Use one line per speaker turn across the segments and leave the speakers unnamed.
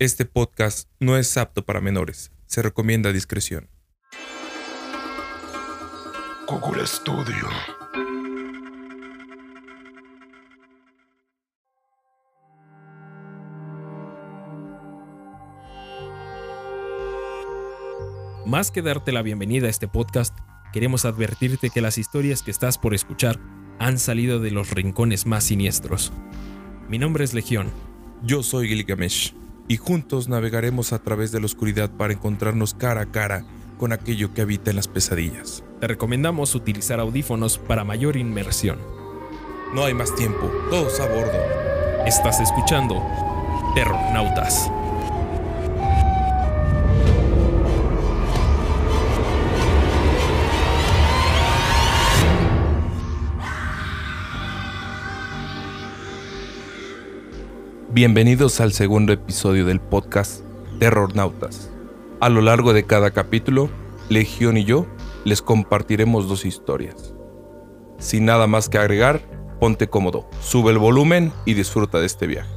Este podcast no es apto para menores. Se recomienda discreción.
Google Studio.
Más que darte la bienvenida a este podcast, queremos advertirte que las historias que estás por escuchar han salido de los rincones más siniestros. Mi nombre es Legión.
Yo soy Gilgamesh y juntos navegaremos a través de la oscuridad para encontrarnos cara a cara con aquello que habita en las pesadillas.
Te recomendamos utilizar audífonos para mayor inmersión.
No hay más tiempo, todos a bordo.
Estás escuchando Terronautas.
Bienvenidos al segundo episodio del podcast Terrornautas. A lo largo de cada capítulo, Legión y yo les compartiremos dos historias. Sin nada más que agregar, ponte cómodo, sube el volumen y disfruta de este viaje.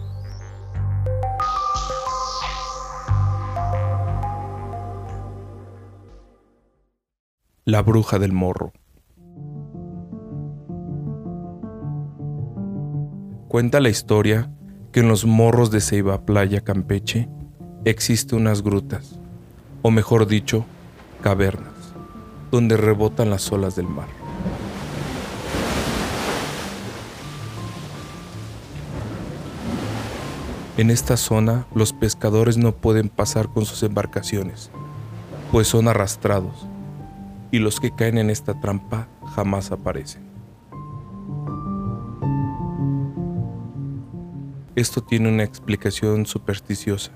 La bruja del morro. Cuenta la historia que en los morros de Ceiba Playa Campeche existe unas grutas, o mejor dicho, cavernas, donde rebotan las olas del mar. En esta zona los pescadores no pueden pasar con sus embarcaciones, pues son arrastrados, y los que caen en esta trampa jamás aparecen. Esto tiene una explicación supersticiosa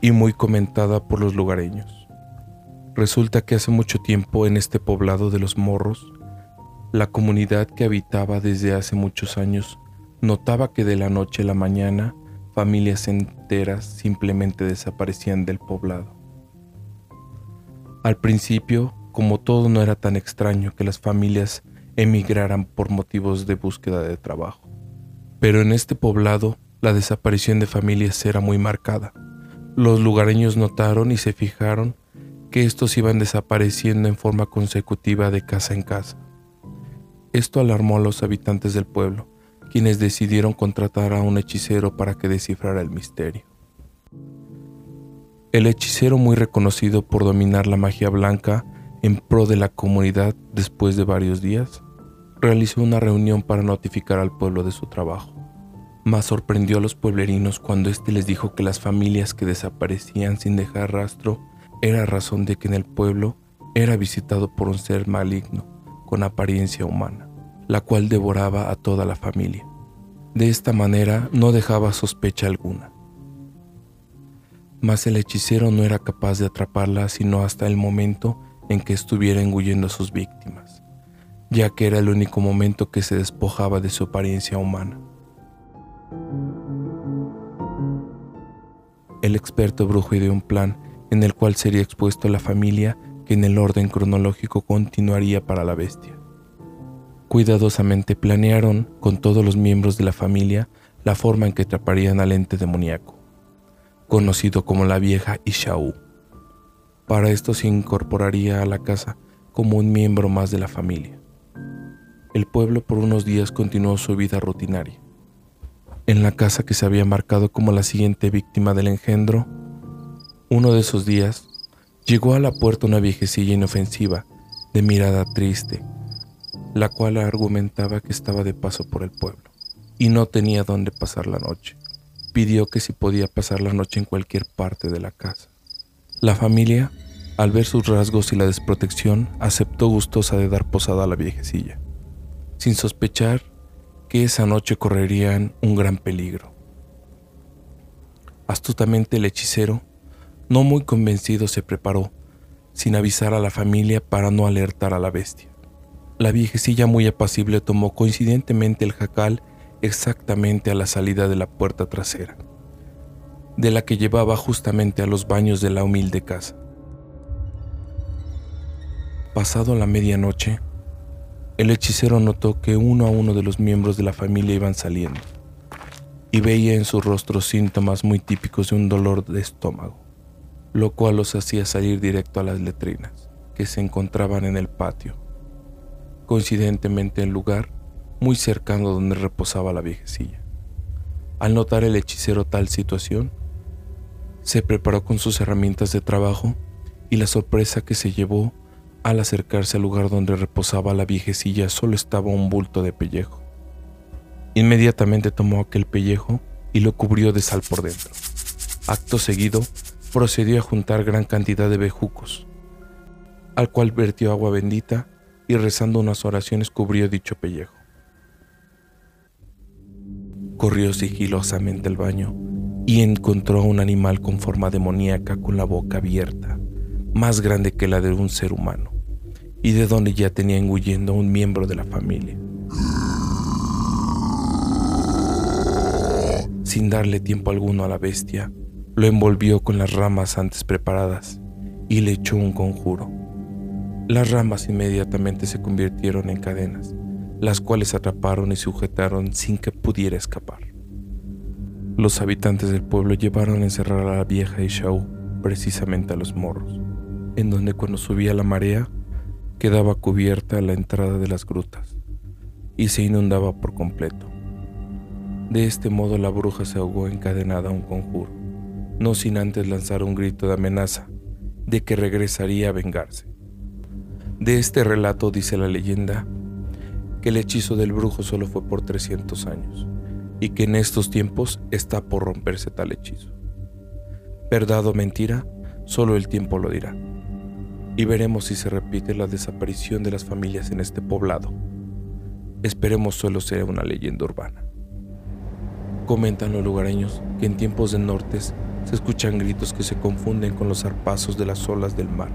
y muy comentada por los lugareños. Resulta que hace mucho tiempo en este poblado de los morros, la comunidad que habitaba desde hace muchos años notaba que de la noche a la mañana familias enteras simplemente desaparecían del poblado. Al principio, como todo no era tan extraño que las familias emigraran por motivos de búsqueda de trabajo. Pero en este poblado la desaparición de familias era muy marcada. Los lugareños notaron y se fijaron que estos iban desapareciendo en forma consecutiva de casa en casa. Esto alarmó a los habitantes del pueblo, quienes decidieron contratar a un hechicero para que descifrara el misterio. El hechicero, muy reconocido por dominar la magia blanca en pro de la comunidad después de varios días, realizó una reunión para notificar al pueblo de su trabajo. Más sorprendió a los pueblerinos cuando éste les dijo que las familias que desaparecían sin dejar rastro era razón de que en el pueblo era visitado por un ser maligno con apariencia humana, la cual devoraba a toda la familia. De esta manera no dejaba sospecha alguna. Mas el hechicero no era capaz de atraparla sino hasta el momento en que estuviera engullendo a sus víctimas, ya que era el único momento que se despojaba de su apariencia humana. El experto brujo ideó un plan en el cual sería expuesto a la familia que en el orden cronológico continuaría para la bestia. Cuidadosamente planearon con todos los miembros de la familia la forma en que atraparían al ente demoníaco, conocido como la vieja Ishau. Para esto se incorporaría a la casa como un miembro más de la familia. El pueblo por unos días continuó su vida rutinaria. En la casa que se había marcado como la siguiente víctima del engendro, uno de esos días llegó a la puerta una viejecilla inofensiva, de mirada triste, la cual argumentaba que estaba de paso por el pueblo y no tenía dónde pasar la noche. Pidió que si podía pasar la noche en cualquier parte de la casa. La familia, al ver sus rasgos y la desprotección, aceptó gustosa de dar posada a la viejecilla, sin sospechar esa noche correrían un gran peligro. Astutamente el hechicero, no muy convencido, se preparó, sin avisar a la familia para no alertar a la bestia. La viejecilla muy apacible tomó coincidentemente el jacal exactamente a la salida de la puerta trasera, de la que llevaba justamente a los baños de la humilde casa. Pasado la medianoche, el hechicero notó que uno a uno de los miembros de la familia iban saliendo, y veía en su rostro síntomas muy típicos de un dolor de estómago, lo cual los hacía salir directo a las letrinas, que se encontraban en el patio, coincidentemente en lugar muy cercano donde reposaba la viejecilla. Al notar el hechicero tal situación, se preparó con sus herramientas de trabajo y la sorpresa que se llevó al acercarse al lugar donde reposaba la viejecilla solo estaba un bulto de pellejo. Inmediatamente tomó aquel pellejo y lo cubrió de sal por dentro. Acto seguido, procedió a juntar gran cantidad de bejucos, al cual vertió agua bendita y rezando unas oraciones cubrió dicho pellejo. Corrió sigilosamente al baño y encontró a un animal con forma demoníaca con la boca abierta, más grande que la de un ser humano y de donde ya tenía engullendo a un miembro de la familia. Sin darle tiempo alguno a la bestia, lo envolvió con las ramas antes preparadas y le echó un conjuro. Las ramas inmediatamente se convirtieron en cadenas, las cuales atraparon y sujetaron sin que pudiera escapar. Los habitantes del pueblo llevaron a encerrar a la vieja Ishau precisamente a los morros, en donde cuando subía la marea quedaba cubierta la entrada de las grutas y se inundaba por completo. De este modo la bruja se ahogó encadenada a un conjuro, no sin antes lanzar un grito de amenaza de que regresaría a vengarse. De este relato dice la leyenda que el hechizo del brujo solo fue por 300 años y que en estos tiempos está por romperse tal hechizo. Verdad o mentira, solo el tiempo lo dirá y veremos si se repite la desaparición de las familias en este poblado. Esperemos solo sea una leyenda urbana. Comentan los lugareños que en tiempos de nortes se escuchan gritos que se confunden con los zarpazos de las olas del mar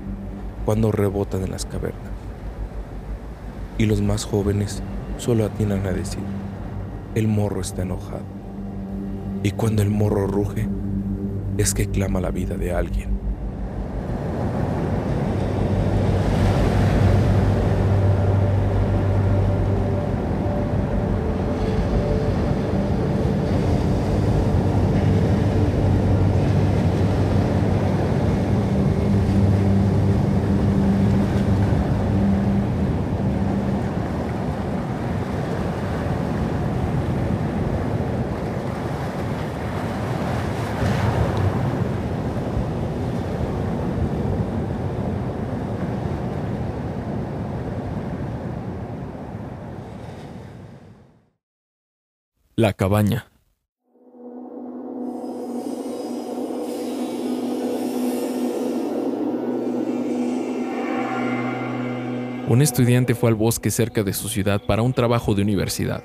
cuando rebotan en las cavernas. Y los más jóvenes solo atinan a decir, el morro está enojado. Y cuando el morro ruge, es que clama la vida de alguien.
La cabaña. Un estudiante fue al bosque cerca de su ciudad para un trabajo de universidad.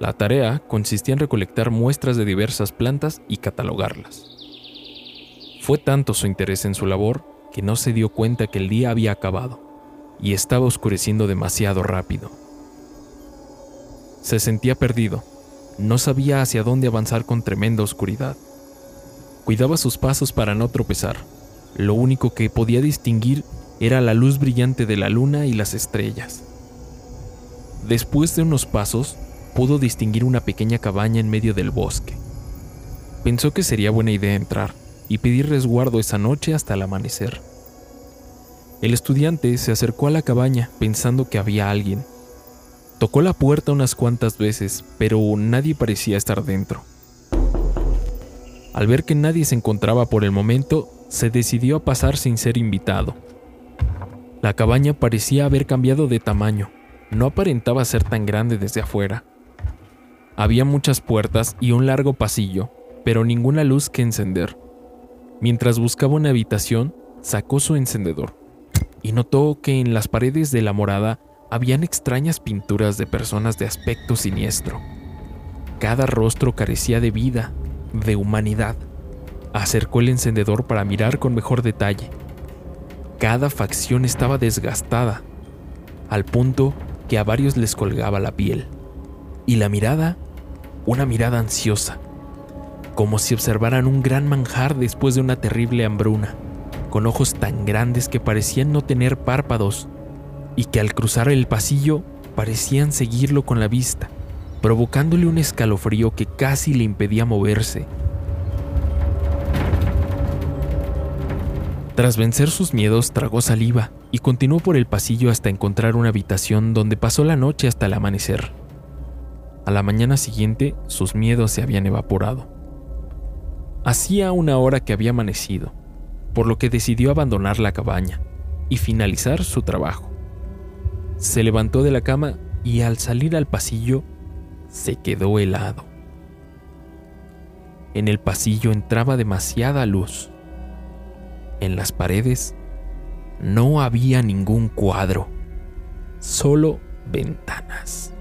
La tarea consistía en recolectar muestras de diversas plantas y catalogarlas. Fue tanto su interés en su labor que no se dio cuenta que el día había acabado y estaba oscureciendo demasiado rápido. Se sentía perdido no sabía hacia dónde avanzar con tremenda oscuridad. Cuidaba sus pasos para no tropezar. Lo único que podía distinguir era la luz brillante de la luna y las estrellas. Después de unos pasos, pudo distinguir una pequeña cabaña en medio del bosque. Pensó que sería buena idea entrar y pedir resguardo esa noche hasta el amanecer. El estudiante se acercó a la cabaña pensando que había alguien, Tocó la puerta unas cuantas veces, pero nadie parecía estar dentro. Al ver que nadie se encontraba por el momento, se decidió a pasar sin ser invitado. La cabaña parecía haber cambiado de tamaño, no aparentaba ser tan grande desde afuera. Había muchas puertas y un largo pasillo, pero ninguna luz que encender. Mientras buscaba una habitación, sacó su encendedor y notó que en las paredes de la morada habían extrañas pinturas de personas de aspecto siniestro. Cada rostro carecía de vida, de humanidad. Acercó el encendedor para mirar con mejor detalle. Cada facción estaba desgastada, al punto que a varios les colgaba la piel. Y la mirada, una mirada ansiosa, como si observaran un gran manjar después de una terrible hambruna, con ojos tan grandes que parecían no tener párpados y que al cruzar el pasillo parecían seguirlo con la vista, provocándole un escalofrío que casi le impedía moverse. Tras vencer sus miedos, tragó saliva y continuó por el pasillo hasta encontrar una habitación donde pasó la noche hasta el amanecer. A la mañana siguiente, sus miedos se habían evaporado. Hacía una hora que había amanecido, por lo que decidió abandonar la cabaña y finalizar su trabajo. Se levantó de la cama y al salir al pasillo se quedó helado. En el pasillo entraba demasiada luz. En las paredes no había ningún cuadro, solo ventanas.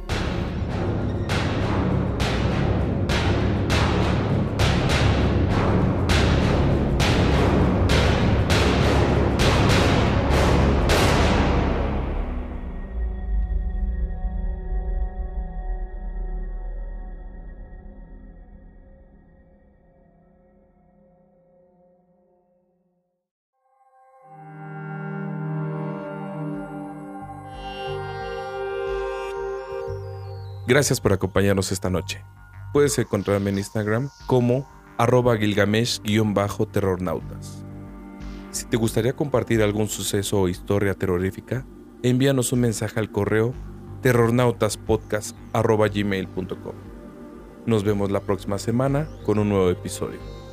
Gracias por acompañarnos esta noche. Puedes encontrarme en Instagram como arroba gilgamesh-terrornautas. Si te gustaría compartir algún suceso o historia terrorífica, envíanos un mensaje al correo terrornautaspodcast.gmail.com. Nos vemos la próxima semana con un nuevo episodio.